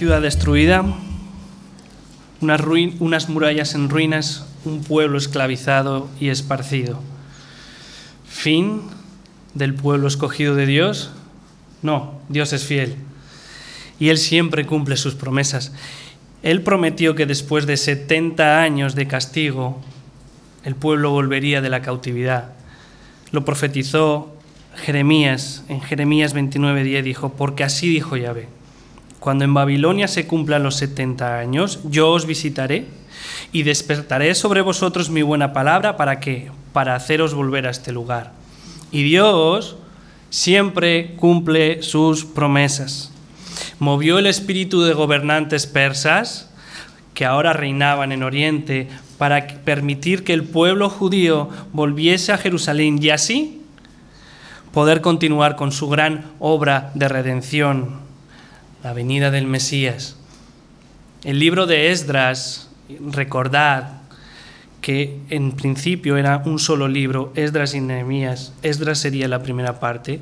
ciudad destruida, unas, unas murallas en ruinas, un pueblo esclavizado y esparcido. Fin del pueblo escogido de Dios. No, Dios es fiel. Y Él siempre cumple sus promesas. Él prometió que después de 70 años de castigo, el pueblo volvería de la cautividad. Lo profetizó Jeremías, en Jeremías 29:10 dijo, porque así dijo Yahvé, cuando en Babilonia se cumplan los 70 años, yo os visitaré y despertaré sobre vosotros mi buena palabra para que para haceros volver a este lugar. Y Dios siempre cumple sus promesas. Movió el espíritu de gobernantes persas que ahora reinaban en Oriente para permitir que el pueblo judío volviese a Jerusalén y así poder continuar con su gran obra de redención, la venida del Mesías. El libro de Esdras, recordad que en principio era un solo libro, Esdras y Nehemías. Esdras sería la primera parte,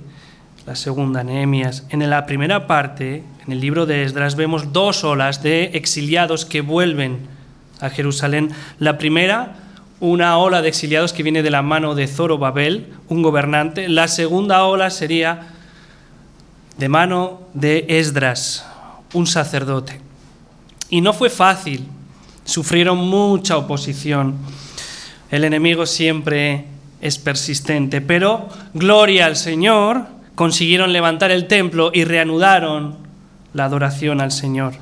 la segunda Nehemías. En la primera parte, en el libro de Esdras, vemos dos olas de exiliados que vuelven a Jerusalén. La primera, una ola de exiliados que viene de la mano de Zorobabel, un gobernante. La segunda ola sería de mano de Esdras, un sacerdote. Y no fue fácil, sufrieron mucha oposición. El enemigo siempre es persistente, pero gloria al Señor, consiguieron levantar el templo y reanudaron la adoración al Señor.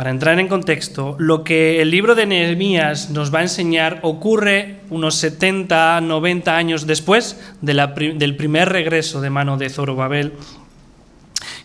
Para entrar en contexto, lo que el libro de Nehemías nos va a enseñar ocurre unos 70, 90 años después del primer regreso de mano de Zorobabel.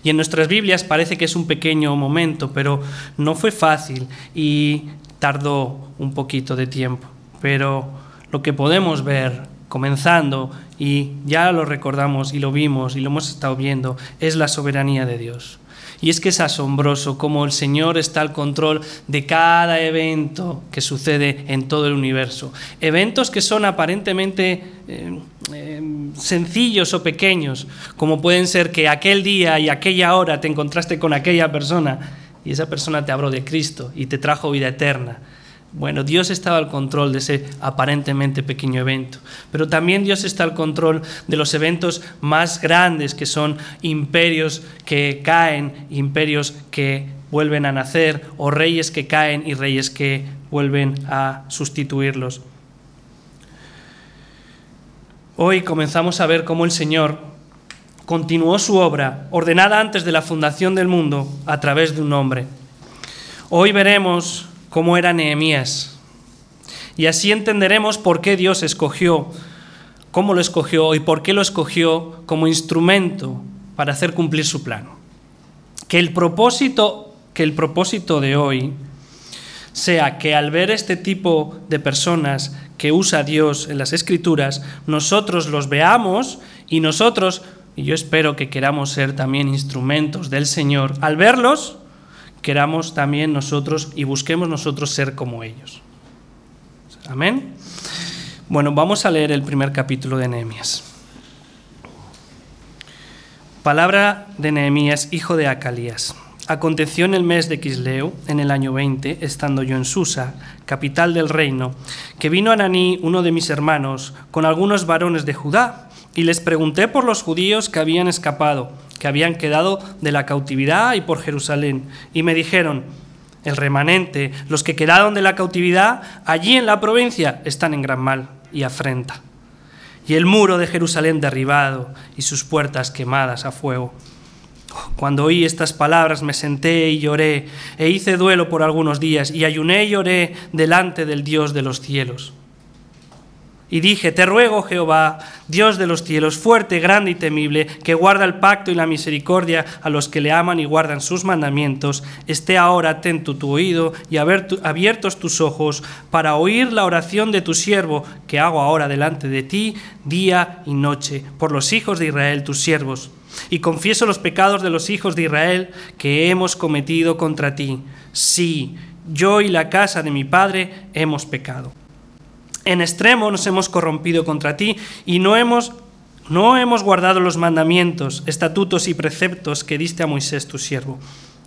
Y en nuestras Biblias parece que es un pequeño momento, pero no fue fácil y tardó un poquito de tiempo. Pero lo que podemos ver comenzando, y ya lo recordamos y lo vimos y lo hemos estado viendo, es la soberanía de Dios. Y es que es asombroso cómo el Señor está al control de cada evento que sucede en todo el universo. Eventos que son aparentemente eh, eh, sencillos o pequeños, como pueden ser que aquel día y aquella hora te encontraste con aquella persona y esa persona te habló de Cristo y te trajo vida eterna bueno, Dios estaba al control de ese aparentemente pequeño evento, pero también Dios está al control de los eventos más grandes que son imperios que caen, imperios que vuelven a nacer, o reyes que caen y reyes que vuelven a sustituirlos. Hoy comenzamos a ver cómo el Señor continuó su obra, ordenada antes de la fundación del mundo, a través de un hombre. Hoy veremos cómo era Nehemías. Y así entenderemos por qué Dios escogió, cómo lo escogió y por qué lo escogió como instrumento para hacer cumplir su plan. Que el propósito, que el propósito de hoy sea que al ver este tipo de personas que usa Dios en las escrituras, nosotros los veamos y nosotros, y yo espero que queramos ser también instrumentos del Señor, al verlos, queramos también nosotros y busquemos nosotros ser como ellos. Amén. Bueno, vamos a leer el primer capítulo de Nehemías. Palabra de Nehemías, hijo de Acalías. Aconteció en el mes de Quisleu, en el año 20, estando yo en Susa, capital del reino, que vino Ananí, uno de mis hermanos, con algunos varones de Judá, y les pregunté por los judíos que habían escapado que habían quedado de la cautividad y por Jerusalén. Y me dijeron, el remanente, los que quedaron de la cautividad allí en la provincia, están en gran mal y afrenta. Y el muro de Jerusalén derribado y sus puertas quemadas a fuego. Cuando oí estas palabras me senté y lloré, e hice duelo por algunos días, y ayuné y lloré delante del Dios de los cielos. Y dije, te ruego, Jehová, Dios de los cielos, fuerte, grande y temible, que guarda el pacto y la misericordia a los que le aman y guardan sus mandamientos, esté ahora atento tu oído y abiertos tus ojos para oír la oración de tu siervo que hago ahora delante de ti día y noche, por los hijos de Israel, tus siervos. Y confieso los pecados de los hijos de Israel que hemos cometido contra ti. Sí, yo y la casa de mi padre hemos pecado. En extremo nos hemos corrompido contra ti y no hemos, no hemos guardado los mandamientos, estatutos y preceptos que diste a Moisés tu siervo.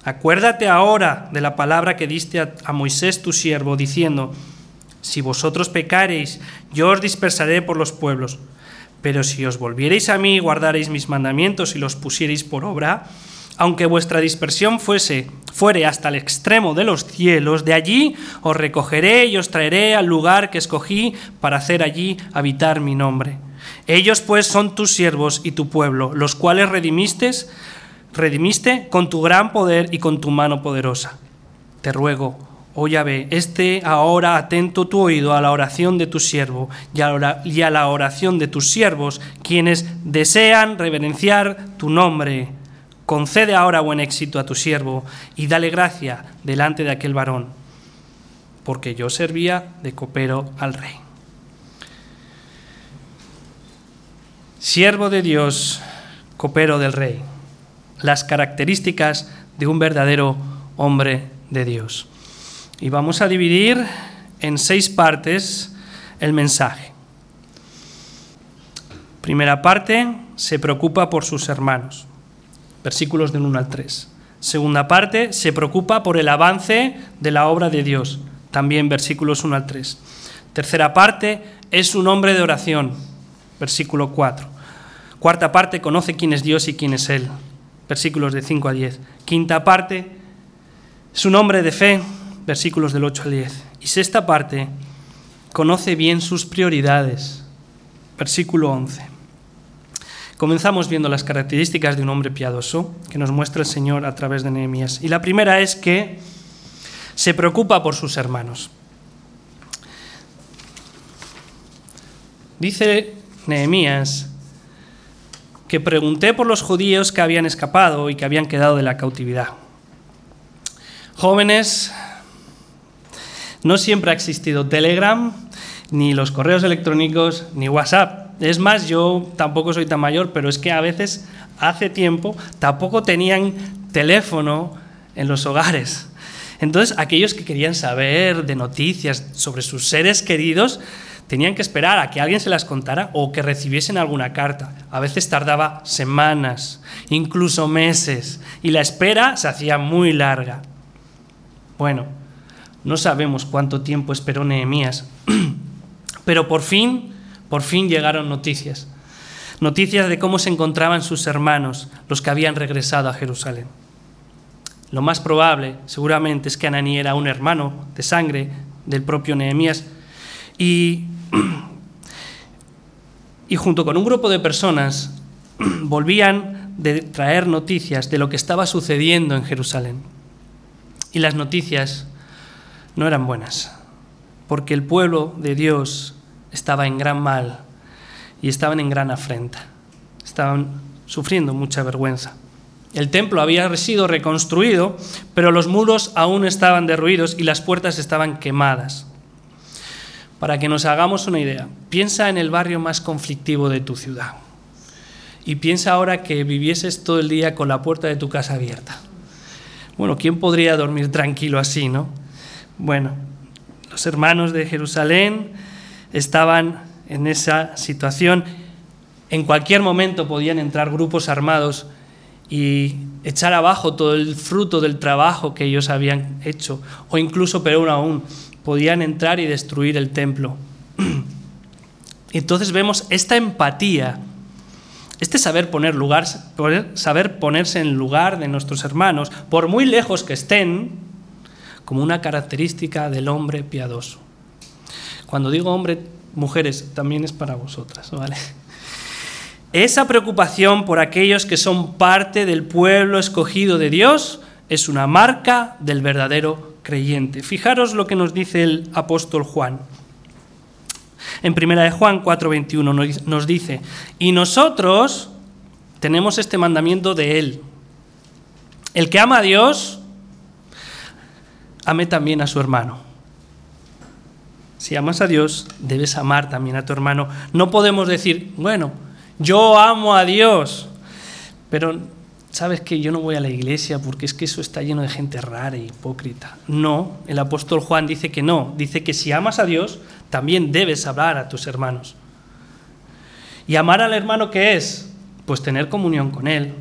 Acuérdate ahora de la palabra que diste a, Moisés tu siervo, diciendo, si vosotros pecareis, yo os dispersaré por los pueblos. Pero si os volviereis a mí y guardareis mis mandamientos y los pusiereis por obra, aunque vuestra dispersión fuese fuere hasta el extremo de los cielos, de allí os recogeré y os traeré al lugar que escogí para hacer allí habitar mi nombre. Ellos pues son tus siervos y tu pueblo, los cuales redimiste, redimiste con tu gran poder y con tu mano poderosa. Te ruego, oh Yahvé, esté ahora atento tu oído a la oración de tu siervo y a la oración de tus siervos, quienes desean reverenciar tu nombre concede ahora buen éxito a tu siervo y dale gracia delante de aquel varón, porque yo servía de copero al rey. Siervo de Dios, copero del rey, las características de un verdadero hombre de Dios. Y vamos a dividir en seis partes el mensaje. Primera parte, se preocupa por sus hermanos versículos del 1 al 3. Segunda parte, se preocupa por el avance de la obra de Dios, también versículos 1 al 3. Tercera parte, es un hombre de oración, versículo 4. Cuarta parte, conoce quién es Dios y quién es Él, versículos de 5 a 10. Quinta parte, es un hombre de fe, versículos del 8 al 10. Y sexta parte, conoce bien sus prioridades, versículo 11. Comenzamos viendo las características de un hombre piadoso que nos muestra el Señor a través de Nehemías. Y la primera es que se preocupa por sus hermanos. Dice Nehemías que pregunté por los judíos que habían escapado y que habían quedado de la cautividad. Jóvenes, no siempre ha existido Telegram, ni los correos electrónicos, ni WhatsApp. Es más, yo tampoco soy tan mayor, pero es que a veces, hace tiempo, tampoco tenían teléfono en los hogares. Entonces, aquellos que querían saber de noticias sobre sus seres queridos, tenían que esperar a que alguien se las contara o que recibiesen alguna carta. A veces tardaba semanas, incluso meses, y la espera se hacía muy larga. Bueno, no sabemos cuánto tiempo esperó Nehemías, pero por fin por fin llegaron noticias. Noticias de cómo se encontraban sus hermanos, los que habían regresado a Jerusalén. Lo más probable, seguramente, es que Ananí era un hermano de sangre del propio Nehemías y, junto con un grupo de personas volvían de traer noticias de lo que estaba sucediendo en Jerusalén. Y las noticias no eran buenas, porque el pueblo de Dios estaba en gran mal y estaban en gran afrenta. Estaban sufriendo mucha vergüenza. El templo había sido reconstruido, pero los muros aún estaban derruidos y las puertas estaban quemadas. Para que nos hagamos una idea, piensa en el barrio más conflictivo de tu ciudad y piensa ahora que vivieses todo el día con la puerta de tu casa abierta. Bueno, ¿quién podría dormir tranquilo así, no? Bueno, los hermanos de Jerusalén estaban en esa situación. En cualquier momento podían entrar grupos armados y echar abajo todo el fruto del trabajo que ellos habían hecho, o incluso, peor aún, podían entrar y destruir el templo. Entonces vemos esta empatía, este saber poner lugar, saber ponerse en lugar de nuestros hermanos, por muy lejos que estén, como una característica del hombre piadoso. Cuando digo hombre, mujeres, también es para vosotras, ¿vale? Esa preocupación por aquellos que son parte del pueblo escogido de Dios es una marca del verdadero creyente. Fijaros lo que nos dice el apóstol Juan. En primera de Juan 4:21 nos dice, "Y nosotros tenemos este mandamiento de él. El que ama a Dios, ame también a su hermano." Si amas a Dios, debes amar también a tu hermano. No podemos decir, bueno, yo amo a Dios, pero sabes que yo no voy a la iglesia porque es que eso está lleno de gente rara e hipócrita. No, el apóstol Juan dice que no, dice que si amas a Dios, también debes hablar a tus hermanos. ¿Y amar al hermano qué es? Pues tener comunión con él,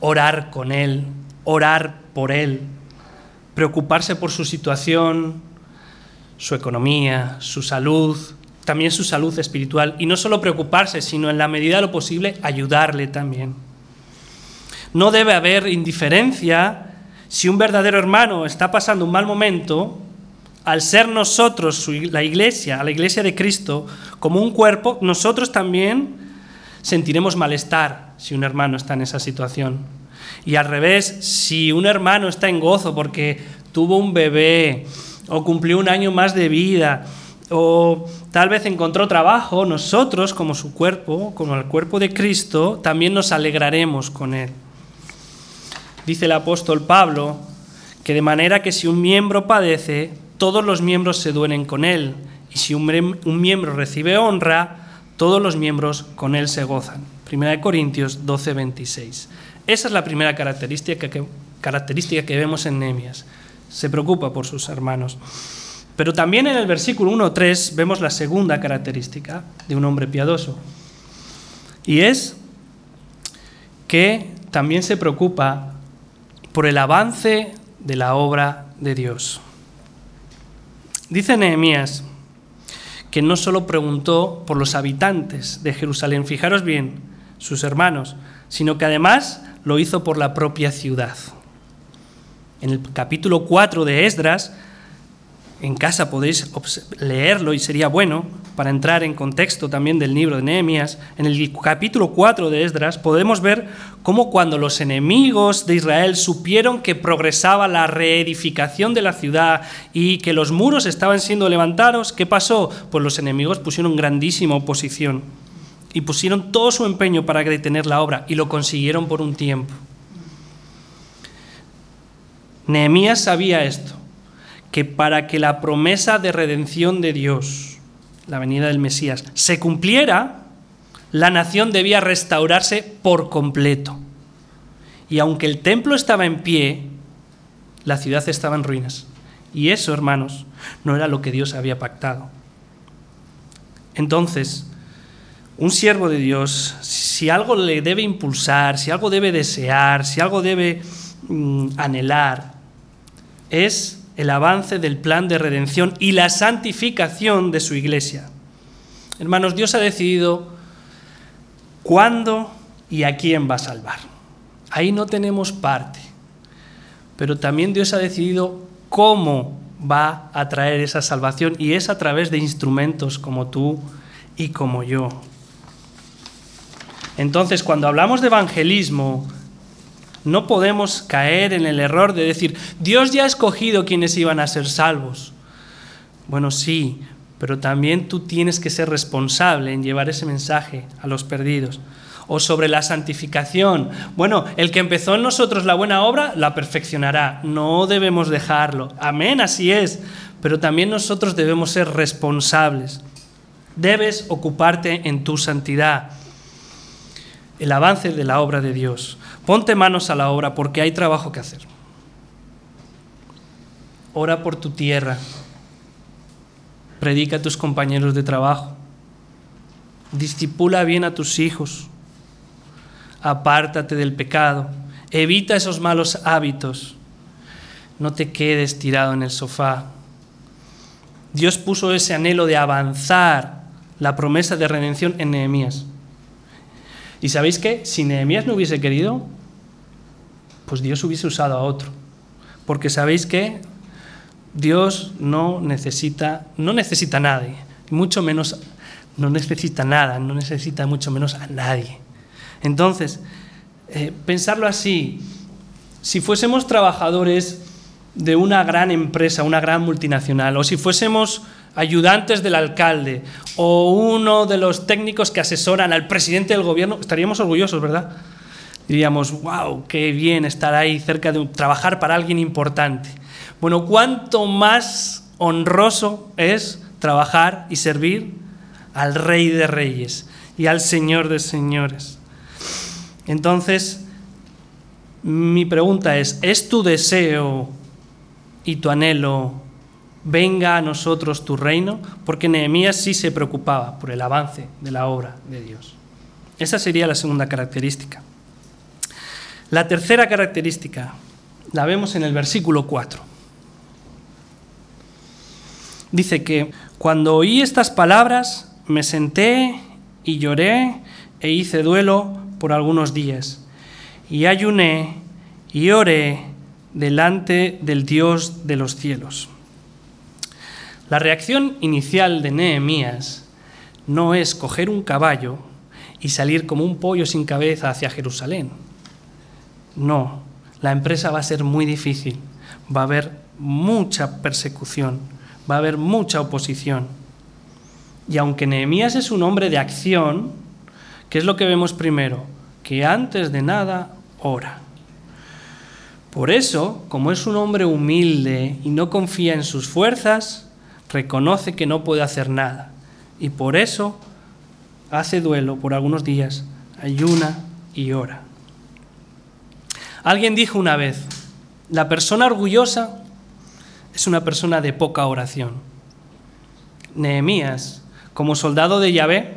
orar con él, orar por él, preocuparse por su situación, su economía, su salud, también su salud espiritual. Y no solo preocuparse, sino en la medida de lo posible ayudarle también. No debe haber indiferencia si un verdadero hermano está pasando un mal momento, al ser nosotros la iglesia, la iglesia de Cristo, como un cuerpo, nosotros también sentiremos malestar si un hermano está en esa situación. Y al revés, si un hermano está en gozo porque tuvo un bebé o cumplió un año más de vida o tal vez encontró trabajo, nosotros como su cuerpo, como el cuerpo de Cristo, también nos alegraremos con él. Dice el apóstol Pablo que de manera que si un miembro padece, todos los miembros se duelen con él, y si un, miembro recibe honra, todos los miembros con él se gozan. Primera de Corintios 12, 26. Esa es la primera característica que, característica que vemos en Nehemías. Se preocupa por sus hermanos. Pero también en el versículo 1.3 vemos la segunda característica de un hombre piadoso. Y es que también se preocupa por el avance de la obra de Dios. Dice Nehemías que no solo preguntó por los habitantes de Jerusalén, fijaros bien, sus hermanos, sino que además lo hizo por la propia ciudad. En el capítulo 4 de Esdras en casa podéis leerlo y sería bueno para entrar en contexto también del libro de Nehemías. En el capítulo 4 de Esdras podemos ver cómo cuando los enemigos de Israel supieron que progresaba la reedificación de la ciudad y que los muros estaban siendo levantados, ¿qué pasó? Pues los enemigos pusieron grandísima oposición y pusieron todo su empeño para detener la obra y lo consiguieron por un tiempo. Nehemías sabía esto que para que la promesa de redención de Dios, la venida del Mesías, se cumpliera, la nación debía restaurarse por completo. Y aunque el templo estaba en pie, la ciudad estaba en ruinas. Y eso, hermanos, no era lo que Dios había pactado. Entonces, un siervo de Dios, si algo le debe impulsar, si algo debe desear, si algo debe mm, anhelar, es el avance del plan de redención y la santificación de su iglesia. Hermanos, Dios ha decidido cuándo y a quién va a salvar. Ahí no tenemos parte. Pero también Dios ha decidido cómo va a traer esa salvación y es a través de instrumentos como tú y como yo. Entonces, cuando hablamos de evangelismo, no podemos caer en el error de decir, Dios ya ha escogido quienes iban a ser salvos. Bueno, sí, pero también tú tienes que ser responsable en llevar ese mensaje a los perdidos. O sobre la santificación. Bueno, el que empezó en nosotros la buena obra, la perfeccionará. No debemos dejarlo. Amén, así es. Pero también nosotros debemos ser responsables. Debes ocuparte en tu santidad. El avance de la obra de Dios. Ponte manos a la obra porque hay trabajo que hacer. Ora por tu tierra. Predica a tus compañeros de trabajo. Discipula bien a tus hijos. Apártate del pecado. Evita esos malos hábitos. No te quedes tirado en el sofá. Dios puso ese anhelo de avanzar la promesa de redención en Nehemías. ¿Y sabéis qué? Si Nehemías no hubiese querido, pues Dios hubiese usado a otro. Porque sabéis que Dios no necesita, no necesita a nadie, mucho menos no necesita nada, no necesita mucho menos a nadie. Entonces, eh, pensarlo así, si fuésemos trabajadores de una gran empresa, una gran multinacional, o si fuésemos ayudantes del alcalde o uno de los técnicos que asesoran al presidente del gobierno, estaríamos orgullosos, ¿verdad? diríamos, wow, qué bien estar ahí cerca de trabajar para alguien importante. Bueno, cuánto más honroso es trabajar y servir al Rey de Reyes y al Señor de Señores. Entonces, mi pregunta es, ¿es tu deseo y tu anhelo venga a nosotros tu reino? Porque Nehemías sí se preocupaba por el avance de la obra de Dios. Esa sería la segunda característica. La tercera característica la vemos en el versículo 4. Dice que cuando oí estas palabras me senté y lloré e hice duelo por algunos días. Y ayuné y oré delante del Dios de los cielos. La reacción inicial de Nehemías no es coger un caballo y salir como un pollo sin cabeza hacia Jerusalén. No, la empresa va a ser muy difícil, va a haber mucha persecución, va a haber mucha oposición. Y aunque Nehemías es un hombre de acción, ¿qué es lo que vemos primero? Que antes de nada ora. Por eso, como es un hombre humilde y no confía en sus fuerzas, reconoce que no puede hacer nada. Y por eso hace duelo por algunos días, ayuna y ora. Alguien dijo una vez, la persona orgullosa es una persona de poca oración. Nehemías, como soldado de Yahvé,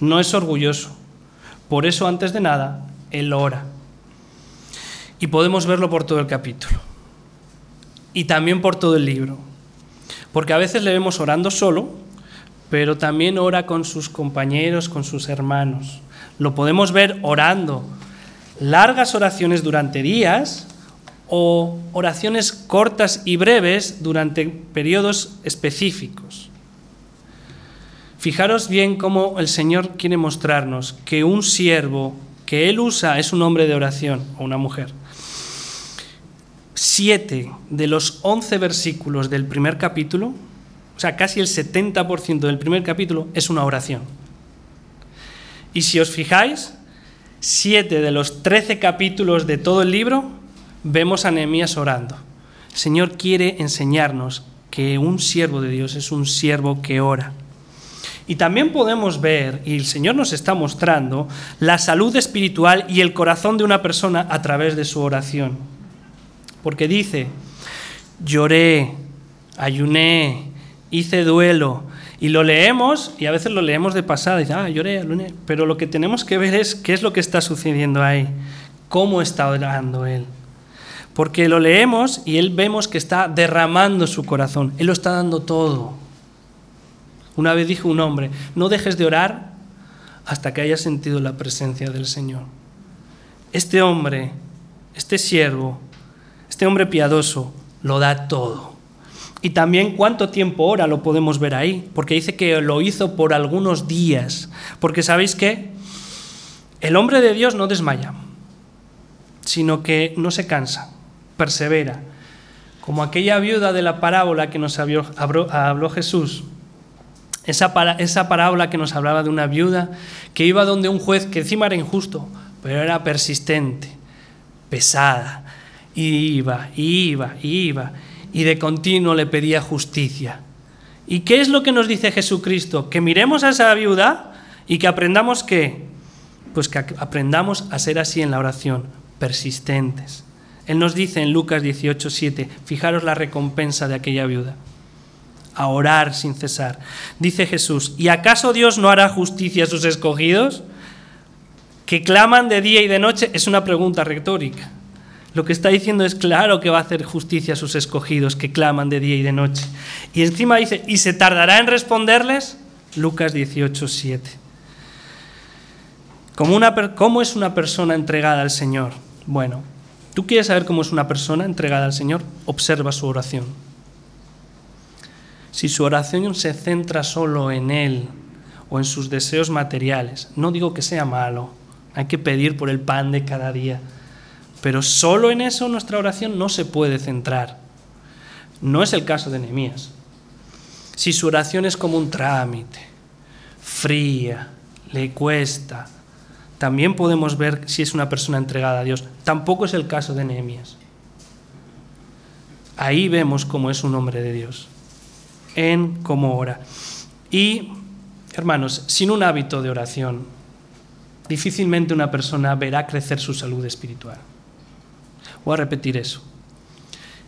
no es orgulloso. Por eso, antes de nada, él ora. Y podemos verlo por todo el capítulo. Y también por todo el libro. Porque a veces le vemos orando solo, pero también ora con sus compañeros, con sus hermanos. Lo podemos ver orando largas oraciones durante días o oraciones cortas y breves durante periodos específicos. Fijaros bien cómo el Señor quiere mostrarnos que un siervo que Él usa es un hombre de oración o una mujer. Siete de los once versículos del primer capítulo, o sea, casi el 70% del primer capítulo es una oración. Y si os fijáis, siete de los trece capítulos de todo el libro vemos a Nehemías orando. El Señor quiere enseñarnos que un siervo de Dios es un siervo que ora. Y también podemos ver, y el Señor nos está mostrando, la salud espiritual y el corazón de una persona a través de su oración. Porque dice, lloré, ayuné, hice duelo, y lo leemos y a veces lo leemos de pasada y dice, ah, lloré, lloré. Pero lo que tenemos que ver es qué es lo que está sucediendo ahí, cómo está orando él. Porque lo leemos y él vemos que está derramando su corazón, él lo está dando todo. Una vez dijo un hombre, no dejes de orar hasta que hayas sentido la presencia del Señor. Este hombre, este siervo, este hombre piadoso, lo da todo. Y también cuánto tiempo ora lo podemos ver ahí, porque dice que lo hizo por algunos días. Porque sabéis que el hombre de Dios no desmaya, sino que no se cansa, persevera. Como aquella viuda de la parábola que nos habló, Jesús, esa, esa parábola que nos hablaba de una viuda que iba donde un juez que encima era injusto, pero era persistente, pesada, iba, iba, iba y de continuo le pedía justicia. ¿Y qué es lo que nos dice Jesucristo? Que miremos a esa viuda y que aprendamos qué? Pues que aprendamos a ser así en la oración, persistentes. Él nos dice en Lucas 18, 7, fijaros la recompensa de aquella viuda, a orar sin cesar. Dice Jesús, ¿y acaso Dios no hará justicia a sus escogidos? Que claman de día y de noche es una pregunta retórica. Lo que está diciendo es claro que va a hacer justicia a sus escogidos que claman de día y de noche. Y encima dice, ¿y se tardará en responderles? Lucas 18, 7. ¿Cómo es una persona entregada al Señor? Bueno, ¿tú quieres saber cómo es una persona entregada al Señor? Observa su oración. Si su oración se centra solo en Él o en sus deseos materiales, no digo que sea malo, hay que pedir por el pan de cada día pero solo en eso nuestra oración no se puede centrar. No es el caso de Nehemías. Si su oración es como un trámite, fría, le cuesta, también podemos ver si es una persona entregada a Dios. Tampoco es el caso de Nehemías. Ahí vemos cómo es un hombre de Dios, en cómo ora. Y, hermanos, sin un hábito de oración, difícilmente una persona verá crecer su salud espiritual. Voy a repetir eso.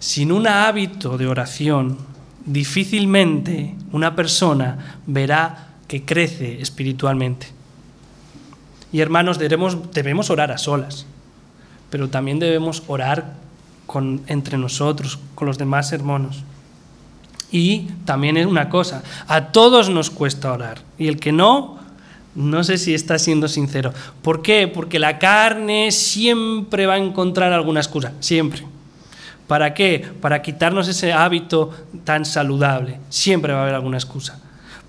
Sin un hábito de oración, difícilmente una persona verá que crece espiritualmente. Y hermanos, debemos, debemos orar a solas, pero también debemos orar con, entre nosotros, con los demás hermanos. Y también es una cosa, a todos nos cuesta orar. Y el que no, no sé si está siendo sincero. ¿Por qué? Porque la carne siempre va a encontrar alguna excusa, siempre. ¿Para qué? Para quitarnos ese hábito tan saludable. Siempre va a haber alguna excusa.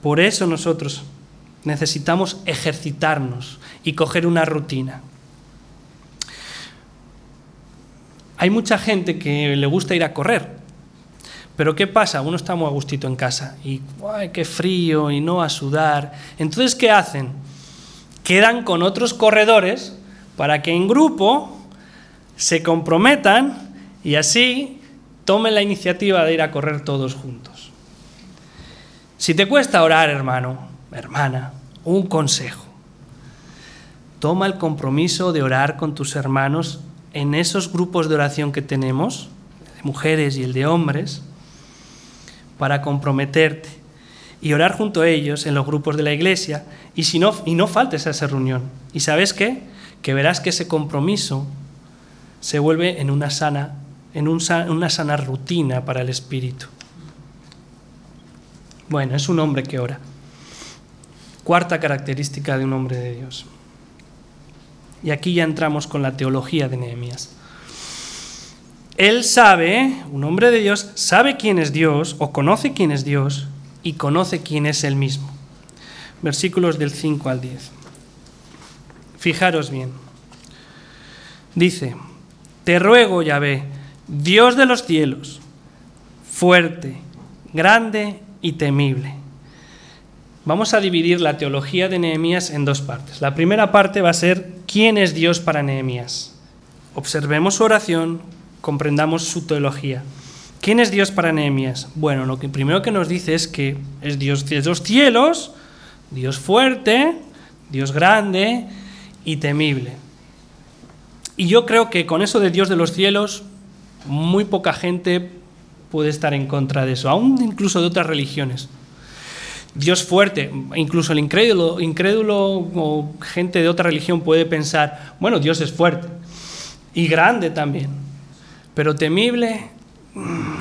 Por eso nosotros necesitamos ejercitarnos y coger una rutina. Hay mucha gente que le gusta ir a correr, pero ¿qué pasa? Uno está muy a gustito en casa y ¡ay, qué frío! y no a sudar. Entonces, ¿qué hacen? Quedan con otros corredores para que en grupo se comprometan y así tomen la iniciativa de ir a correr todos juntos. Si te cuesta orar, hermano, hermana, un consejo. Toma el compromiso de orar con tus hermanos en esos grupos de oración que tenemos, de mujeres y el de hombres, para comprometerte y orar junto a ellos en los grupos de la iglesia y, si no, y no faltes a esa reunión. ¿Y sabes qué? Que verás que ese compromiso se vuelve en una sana, en una sana rutina para el espíritu. Bueno, es un hombre que ora. Cuarta característica de un hombre de Dios. Y aquí ya entramos con la teología de Nehemías. Él sabe, un hombre de Dios, sabe quién es Dios o conoce quién es Dios y conoce quién es Él mismo. Versículos del 5 al 10. Fijaros bien. Dice, te ruego, Yahvé, Dios de los cielos, fuerte, grande y temible. Vamos a dividir la teología de Nehemías en dos partes. La primera parte va a ser quién es Dios para Nehemías. Observemos su oración, comprendamos su teología. ¿Quién es Dios para Nehemías? Bueno, lo que primero que nos dice es que es Dios de los cielos, Dios fuerte, Dios grande y temible. Y yo creo que con eso de Dios de los cielos, muy poca gente puede estar en contra de eso, aún incluso de otras religiones. Dios fuerte, incluso el incrédulo, incrédulo o gente de otra religión puede pensar, bueno, Dios es fuerte y grande también. Pero temible,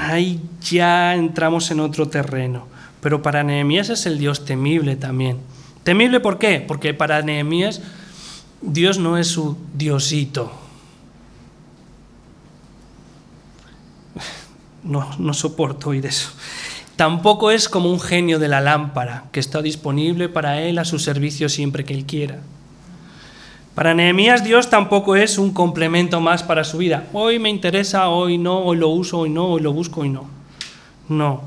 ahí ya entramos en otro terreno. Pero para Nehemías es el Dios temible también. ¿Temible por qué? Porque para Nehemías Dios no es su diosito. No, no soporto oír eso. Tampoco es como un genio de la lámpara que está disponible para él a su servicio siempre que él quiera. Para Nehemías Dios tampoco es un complemento más para su vida. Hoy me interesa, hoy no, hoy lo uso, hoy no, hoy lo busco, hoy no. No.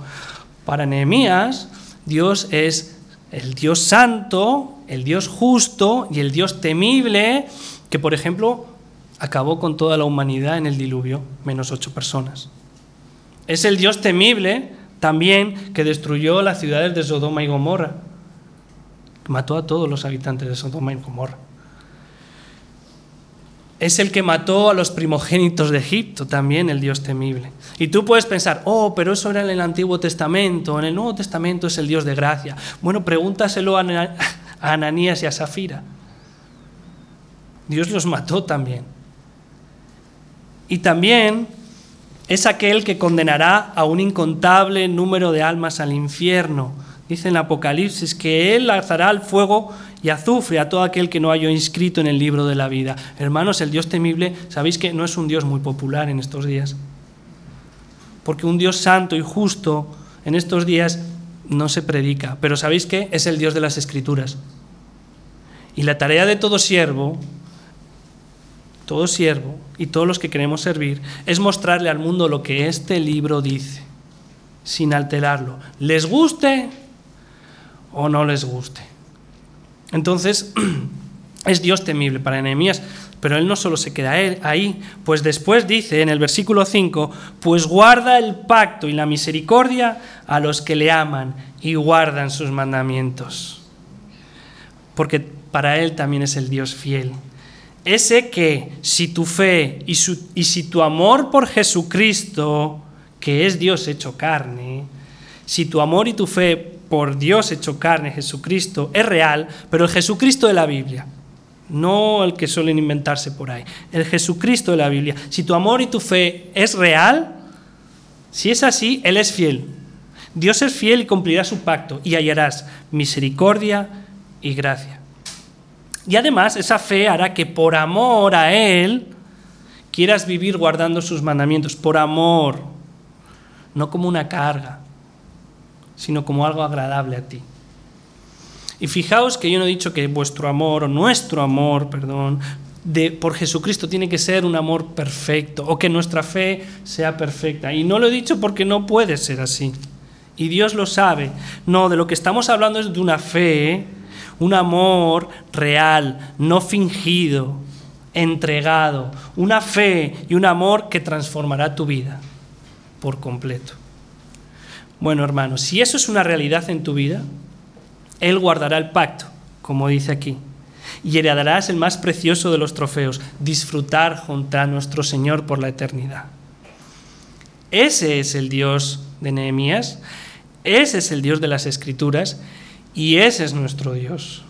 Para Nehemías Dios es el Dios santo, el Dios justo y el Dios temible que, por ejemplo, acabó con toda la humanidad en el diluvio, menos ocho personas. Es el Dios temible también que destruyó las ciudades de Sodoma y Gomorra. Mató a todos los habitantes de Sodoma y Gomorra es el que mató a los primogénitos de Egipto, también el Dios temible. Y tú puedes pensar, oh, pero eso era en el Antiguo Testamento, en el Nuevo Testamento es el Dios de gracia. Bueno, pregúntaselo a Ananías y a Safira. Dios los mató también. Y también es aquel que condenará a un incontable número de almas al infierno. Dice en Apocalipsis que Él lanzará al fuego y azufre a todo aquel que no haya inscrito en el libro de la vida. Hermanos, el Dios temible, sabéis que no es un Dios muy popular en estos días. Porque un Dios santo y justo en estos días no se predica. Pero sabéis que es el Dios de las Escrituras. Y la tarea de todo siervo, todo siervo y todos los que queremos servir, es mostrarle al mundo lo que este libro dice, sin alterarlo. Les guste o no les guste. Entonces, es Dios temible para Nehemías, pero él no solo se queda ahí, pues después dice en el versículo 5, pues guarda el pacto y la misericordia a los que le aman y guardan sus mandamientos. Porque para él también es el Dios fiel. Ese que si tu fe y, y si tu amor por Jesucristo, que es Dios hecho carne, si tu amor y tu fe por Dios hecho carne, Jesucristo, es real, pero el Jesucristo de la Biblia, no el que suelen inventarse por ahí, el Jesucristo de la Biblia. Si tu amor y tu fe es real, si es así, Él es fiel. Dios es fiel y cumplirá su pacto y hallarás misericordia y gracia. Y además esa fe hará que por amor a Él quieras vivir guardando sus mandamientos, por amor, no como una carga, sino como algo agradable a ti. Y fijaos que yo no he dicho que vuestro amor, o nuestro amor, perdón, de, por Jesucristo tiene que ser un amor perfecto, o que nuestra fe sea perfecta. Y no lo he dicho porque no puede ser así. Y Dios lo sabe. No, de lo que estamos hablando es de una fe, un amor real, no fingido, entregado, una fe y un amor que transformará tu vida por completo. Bueno, hermanos, si eso es una realidad en tu vida, Él guardará el pacto, como dice aquí, y heredarás el más precioso de los trofeos, disfrutar junto a nuestro Señor por la eternidad. Ese es el Dios de Nehemías, ese es el Dios de las Escrituras y ese es nuestro Dios.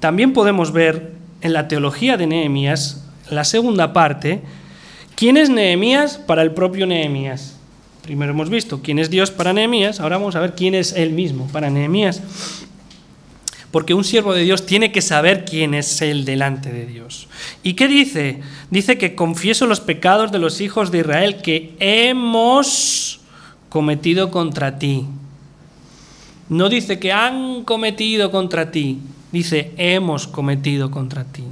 También podemos ver en la teología de Nehemías, la segunda parte, quién es Nehemías para el propio Nehemías. Primero hemos visto quién es Dios para Nehemías, ahora vamos a ver quién es Él mismo para Nehemías. Porque un siervo de Dios tiene que saber quién es Él delante de Dios. ¿Y qué dice? Dice que confieso los pecados de los hijos de Israel que hemos cometido contra ti. No dice que han cometido contra ti, dice hemos cometido contra ti.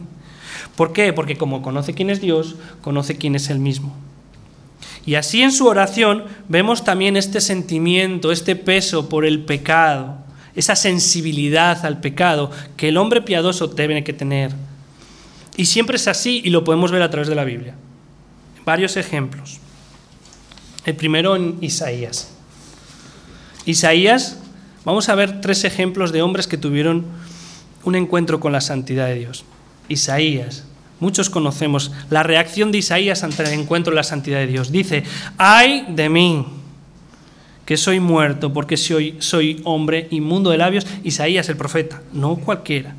¿Por qué? Porque como conoce quién es Dios, conoce quién es Él mismo. Y así en su oración vemos también este sentimiento, este peso por el pecado, esa sensibilidad al pecado que el hombre piadoso debe que tener. Y siempre es así y lo podemos ver a través de la Biblia. Varios ejemplos. El primero en Isaías. Isaías, vamos a ver tres ejemplos de hombres que tuvieron un encuentro con la santidad de Dios. Isaías, Muchos conocemos la reacción de Isaías ante el encuentro de la santidad de Dios. Dice, ay de mí, que soy muerto porque soy, soy hombre inmundo de labios. Isaías el profeta, no cualquiera.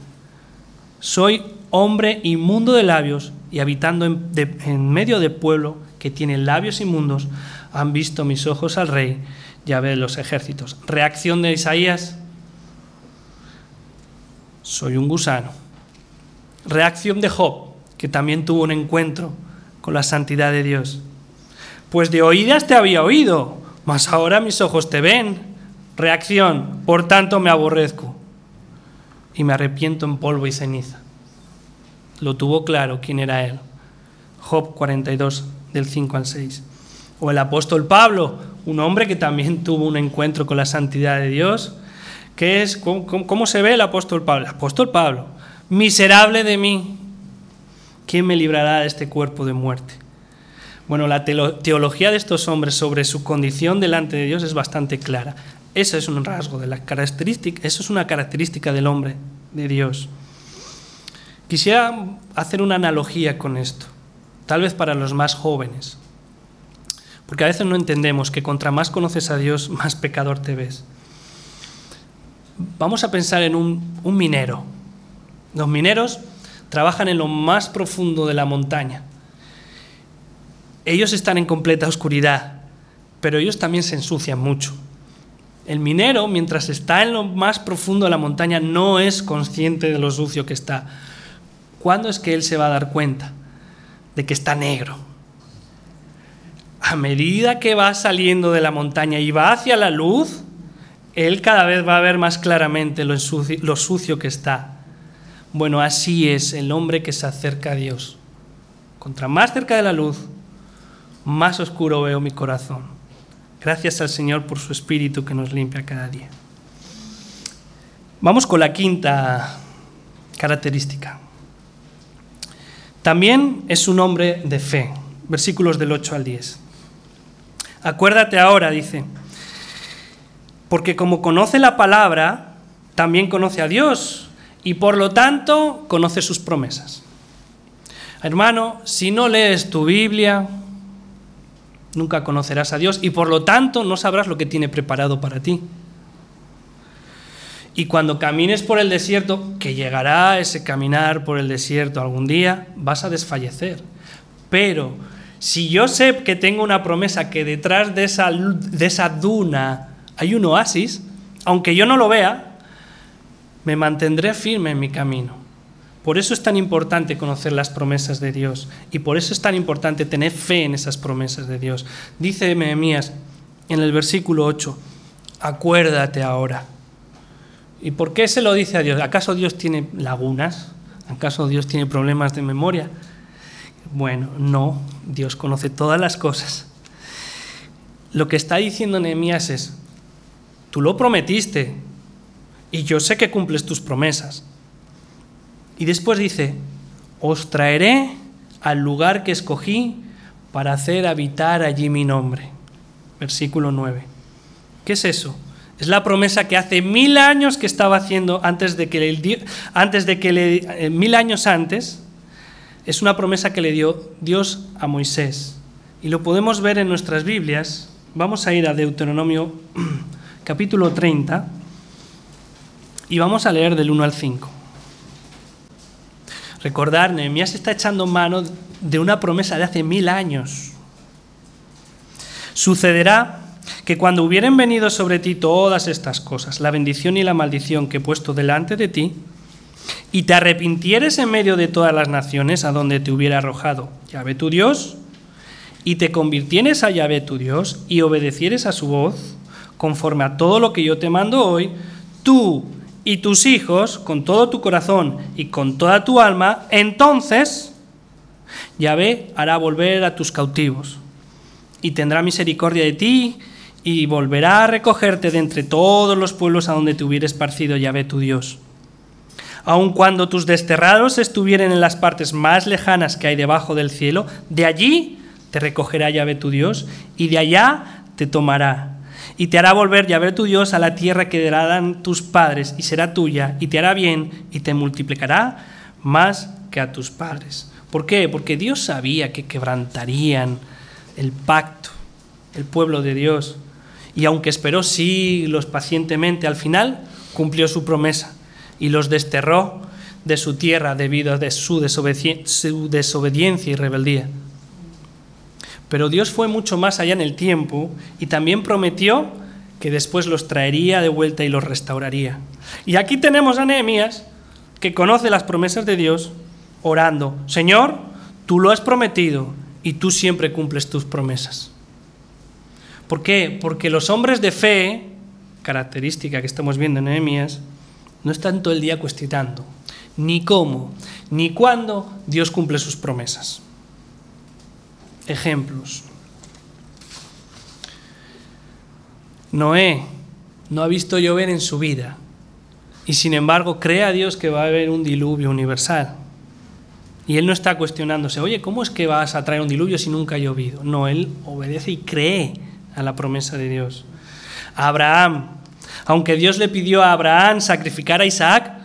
Soy hombre inmundo de labios y habitando en, medio de pueblo que tiene labios inmundos, han visto mis ojos al rey, ya ve los ejércitos. Reacción de Isaías, soy un gusano. Reacción de Job, que también tuvo un encuentro con la santidad de Dios. Pues de oídas te había oído, mas ahora mis ojos te ven. Reacción, por tanto me aborrezco y me arrepiento en polvo y ceniza. Lo tuvo claro quién era él. Job 42, del 5 al 6. O el apóstol Pablo, un hombre que también tuvo un encuentro con la santidad de Dios. ¿Qué es? ¿Cómo, cómo se ve el apóstol Pablo? El apóstol Pablo, miserable de mí, ¿quién me librará de este cuerpo de muerte? Bueno, la teología de estos hombres sobre su condición delante de Dios es bastante clara. Eso es un rasgo de la característica, eso es una característica del hombre de Dios. Quisiera hacer una analogía con esto, tal vez para los más jóvenes, porque a veces no entendemos que contra más conoces a Dios, más pecador te ves. Vamos a pensar en un, un minero. Los mineros trabajan en lo más profundo de la montaña. Ellos están en completa oscuridad, pero ellos también se ensucian mucho. El minero, mientras está en lo más profundo de la montaña, no es consciente de lo sucio que está. ¿Cuándo es que él se va a dar cuenta de que está negro? A medida que va saliendo de la montaña y va hacia la luz, él cada vez va a ver más claramente lo, sucio que está. Bueno, así es el hombre que se acerca a Dios. Contra más cerca de la luz, más oscuro veo mi corazón. Gracias al Señor por su Espíritu que nos limpia cada día. Vamos con la quinta característica. También es un hombre de fe. Versículos del 8 al 10. Acuérdate ahora, dice, porque como conoce la palabra, también conoce a Dios y por lo tanto conoce sus promesas. Hermano, si no lees tu Biblia, nunca conocerás a Dios y por lo tanto no sabrás lo que tiene preparado para ti. Y cuando camines por el desierto, que llegará ese caminar por el desierto algún día, vas a desfallecer. Pero si yo sé que tengo una promesa, que detrás de esa, de esa duna hay un oasis, aunque yo no lo vea, me mantendré firme en mi camino. Por eso es tan importante conocer las promesas de Dios y por eso es tan importante tener fe en esas promesas de Dios. Dice Nehemías en el versículo 8, acuérdate ahora. ¿Y por qué se lo dice a Dios? ¿Acaso Dios tiene lagunas? ¿Acaso Dios tiene problemas de memoria? Bueno, no, Dios conoce todas las cosas. Lo que está diciendo Nehemías es, tú lo prometiste y yo sé que cumples tus promesas. Y después dice, os traeré al lugar que escogí para hacer habitar allí mi nombre. Versículo 9. ¿Qué es eso? Es la promesa que hace mil años que estaba haciendo antes de que le, antes de que eh, mil años antes, es una promesa que le dio Dios a Moisés. Y lo podemos ver en nuestras Biblias. Vamos a ir a Deuteronomio capítulo 30 y vamos a leer del 1 al 5. Recordar, Nehemías está echando mano de una promesa de hace mil años. Sucederá que cuando hubieren venido sobre ti todas estas cosas, la bendición y la maldición que he puesto delante de ti, y te arrepintieres en medio de todas las naciones a donde te hubiera arrojado Yahvé tu Dios, y te convirtieres a Yahvé tu Dios y obedecieres a su voz, conforme a todo lo que yo te mando hoy, tú y tus hijos con todo tu corazón y con toda tu alma, entonces Yahvé hará volver a tus cautivos y tendrá misericordia de ti y volverá a recogerte de entre todos los pueblos a donde te hubiera esparcido Yahvé tu Dios. Aun cuando tus desterrados estuvieren en las partes más lejanas que hay debajo del cielo, de allí te recogerá Yahvé tu Dios y de allá te tomará y te hará volver Yahvé tu Dios a la tierra que darán tus padres y será tuya y te hará bien y te multiplicará más que a tus padres. ¿Por qué? Porque Dios sabía que quebrantarían el pacto, el pueblo de Dios. Y aunque esperó siglos pacientemente, al final cumplió su promesa y los desterró de su tierra debido a su, desobediencia y rebeldía. Pero Dios fue mucho más allá en el tiempo y también prometió que después los traería de vuelta y los restauraría. Y aquí tenemos a Nehemías, que conoce las promesas de Dios, orando, Señor, tú lo has prometido y tú siempre cumples tus promesas. ¿Por qué? Porque los hombres de fe, característica que estamos viendo en Nehemías, no están todo el día cuestionando ni cómo, ni cuándo Dios cumple sus promesas ejemplos. Noé no ha visto llover en su vida y sin embargo cree a Dios que va a haber un diluvio universal. Y él no está cuestionándose, oye, ¿cómo es que vas a traer un diluvio si nunca ha llovido? No, él obedece y cree a la promesa de Dios. Abraham, aunque Dios le pidió a Abraham sacrificar a Isaac,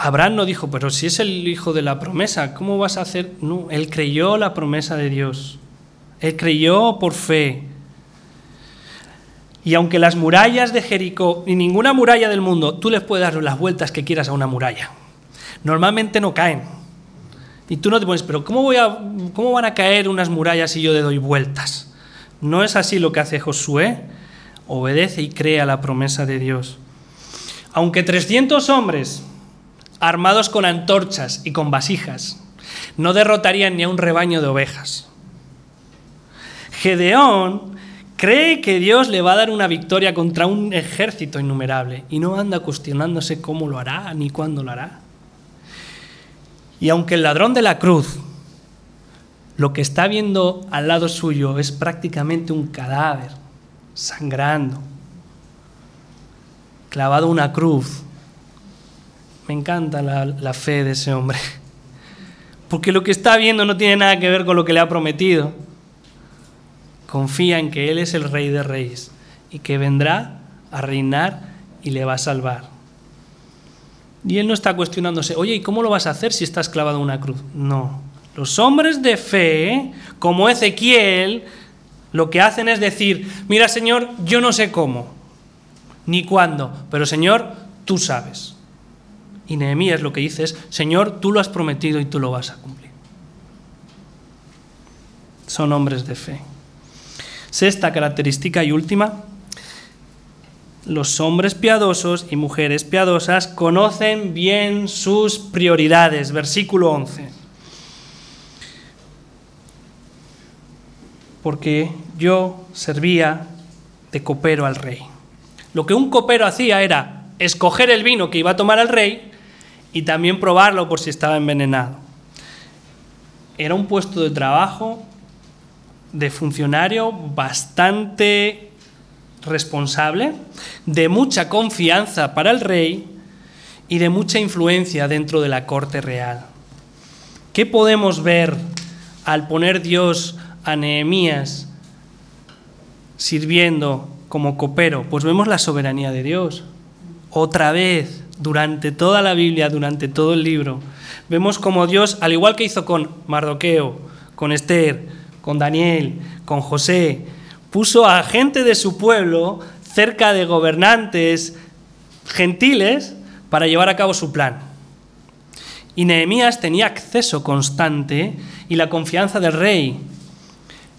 Abraham no dijo, pero si es el hijo de la promesa, ¿cómo vas a hacer? No, él creyó la promesa de Dios. Él creyó por fe. Y aunque las murallas de Jericó, y ninguna muralla del mundo, tú les puedes dar las vueltas que quieras a una muralla. Normalmente no caen. Y tú no te pones, pero ¿cómo, voy a, ¿cómo van a caer unas murallas si yo le doy vueltas? No es así lo que hace Josué. Obedece y cree a la promesa de Dios. Aunque 300 hombres armados con antorchas y con vasijas, no derrotarían ni a un rebaño de ovejas. Gedeón cree que Dios le va a dar una victoria contra un ejército innumerable y no anda cuestionándose cómo lo hará ni cuándo lo hará. Y aunque el ladrón de la cruz lo que está viendo al lado suyo es prácticamente un cadáver sangrando, clavado una cruz, me encanta la, fe de ese hombre. Porque lo que está viendo no tiene nada que ver con lo que le ha prometido. Confía en que Él es el Rey de Reyes y que vendrá a reinar y le va a salvar. Y Él no está cuestionándose, oye, ¿y cómo lo vas a hacer si estás clavado en una cruz? No. Los hombres de fe, como Ezequiel, lo que hacen es decir, mira Señor, yo no sé cómo. ni cuándo, pero Señor, tú sabes. Y Nehemías lo que dice es, Señor, tú lo has prometido y tú lo vas a cumplir. Son hombres de fe. Sexta característica y última, los hombres piadosos y mujeres piadosas conocen bien sus prioridades. Versículo 11. Porque yo servía de copero al rey. Lo que un copero hacía era escoger el vino que iba a tomar el rey y también probarlo por si estaba envenenado. Era un puesto de trabajo de funcionario bastante responsable, de mucha confianza para el rey y de mucha influencia dentro de la corte real. ¿Qué podemos ver al poner Dios a Nehemías sirviendo como copero? Pues vemos la soberanía de Dios. Otra vez, durante toda la Biblia, durante todo el libro, vemos como Dios, al igual que hizo con Mardoqueo, con Esther, con Daniel, con José, puso a gente de su pueblo cerca de gobernantes gentiles para llevar a cabo su plan. Y Nehemías tenía acceso constante y la confianza del rey.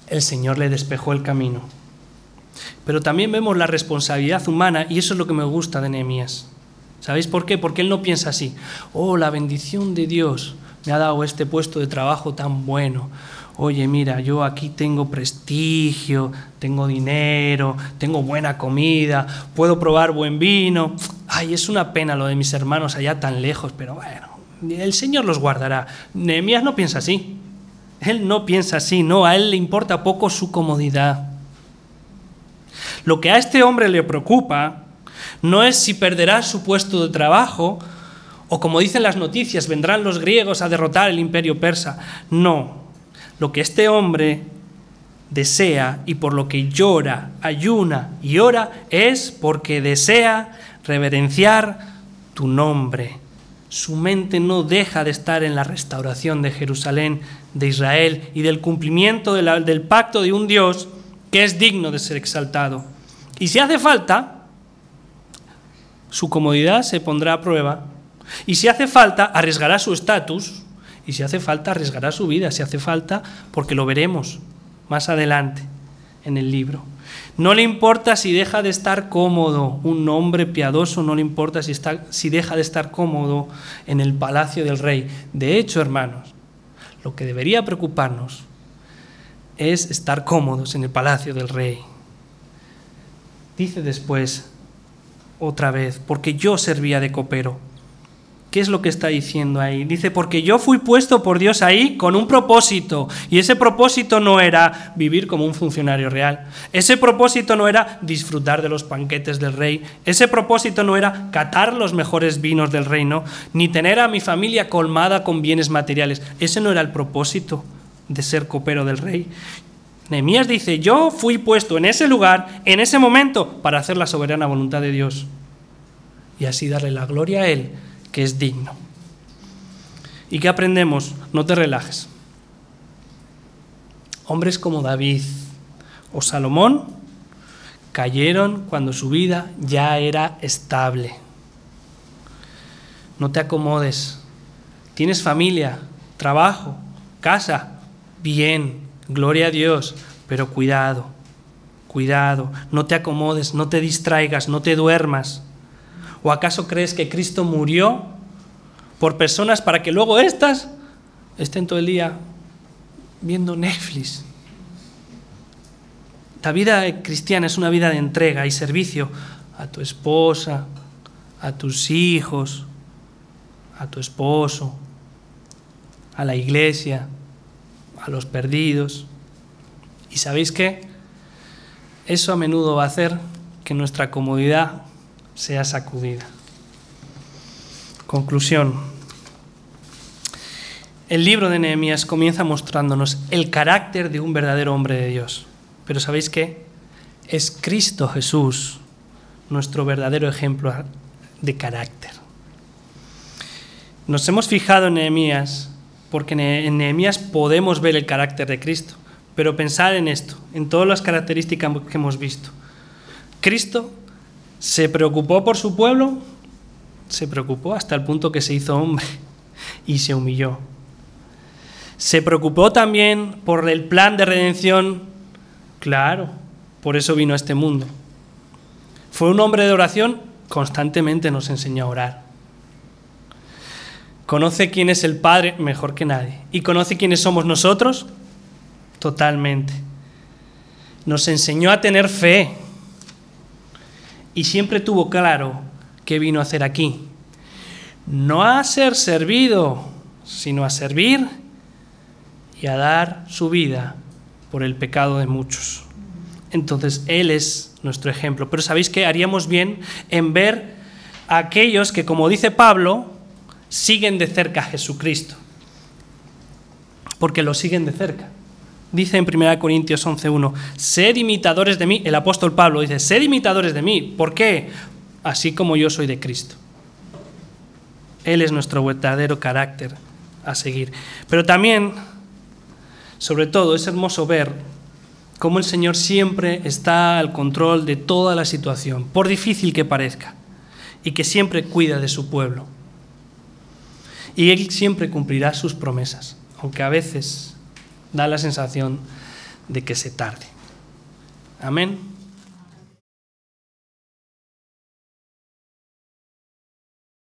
El Señor le despejó el camino. Pero también vemos la responsabilidad humana y eso es lo que me gusta de Nehemías. ¿Sabéis por qué? Porque él no piensa así. Oh, la bendición de Dios me ha dado este puesto de trabajo tan bueno oye, mira, yo aquí tengo prestigio, tengo dinero, tengo buena comida, puedo probar buen vino. Ay, es una pena lo de mis hermanos allá tan lejos, pero bueno, el Señor los guardará. Nehemías no piensa así. Él no piensa así, no, a él le importa poco su comodidad. Lo que a este hombre le preocupa no es si perderá su puesto de trabajo o como dicen las noticias, vendrán los griegos a derrotar el imperio persa. No, lo que este hombre desea y por lo que llora, ayuna y ora es porque desea reverenciar tu nombre. Su mente no deja de estar en la restauración de Jerusalén, de Israel y del cumplimiento del pacto de un Dios que es digno de ser exaltado. Y si hace falta, su comodidad se pondrá a prueba. Y si hace falta, arriesgará su estatus y si hace falta, arriesgará su vida, si hace falta, porque lo veremos más adelante en el libro. No le importa si deja de estar cómodo, un hombre piadoso no le importa si, está, si deja de estar cómodo en el palacio del rey. De hecho, hermanos, lo que debería preocuparnos es estar cómodos en el palacio del rey. Dice después, otra vez, porque yo servía de copero ¿Qué es lo que está diciendo ahí? Dice, porque yo fui puesto por Dios ahí con un propósito. Y ese propósito no era vivir como un funcionario real. Ese propósito no era disfrutar de los banquetes del rey. Ese propósito no era catar los mejores vinos del reino, ni tener a mi familia colmada con bienes materiales. Ese no era el propósito de ser copero del rey. Nehemías dice, yo fui puesto en ese lugar, en ese momento, para hacer la soberana voluntad de Dios. Y así darle la gloria a Él que es digno. ¿Y qué aprendemos? No te relajes. Hombres como David o Salomón cayeron cuando su vida ya era estable. No te acomodes. Tienes familia, trabajo, casa. Bien, gloria a Dios, pero cuidado, cuidado. No te acomodes, no te distraigas, no te duermas. ¿O acaso crees que Cristo murió por personas para que luego éstas estén todo el día viendo Netflix? La vida cristiana es una vida de entrega y servicio a tu esposa, a tus hijos, a tu esposo, a la iglesia, a los perdidos. ¿Y sabéis qué? Eso a menudo va a hacer que nuestra comodidad sea sacudida. Conclusión. El libro de Nehemías comienza mostrándonos el carácter de un verdadero hombre de Dios. Pero ¿sabéis qué? Es Cristo Jesús nuestro verdadero ejemplo de carácter. Nos hemos fijado en Nehemías porque en Nehemías podemos ver el carácter de Cristo. Pero pensad en esto, en todas las características que hemos visto. Cristo ¿Se preocupó por su pueblo? Se preocupó hasta el punto que se hizo hombre y se humilló. ¿Se preocupó también por el plan de redención? Claro, por eso vino a este mundo. ¿Fue un hombre de oración? Constantemente nos enseñó a orar. ¿Conoce quién es el Padre? Mejor que nadie. ¿Y conoce quiénes somos nosotros? Totalmente. Nos enseñó a tener fe. Y siempre tuvo claro qué vino a hacer aquí. No a ser servido, sino a servir y a dar su vida por el pecado de muchos. Entonces, Él es nuestro ejemplo. Pero ¿sabéis que haríamos bien en ver a aquellos que, como dice Pablo, siguen de cerca a Jesucristo? Porque lo siguen de cerca. Dice en 1 Corintios 11.1, sed imitadores de mí. El apóstol Pablo dice, sed imitadores de mí. ¿Por qué? Así como yo soy de Cristo. Él es nuestro verdadero carácter a seguir. Pero también, sobre todo, es hermoso ver cómo el Señor siempre está al control de toda la situación, por difícil que parezca, y que siempre cuida de su pueblo. Y Él siempre cumplirá sus promesas, aunque a veces da la sensación de que se tarde. Amén.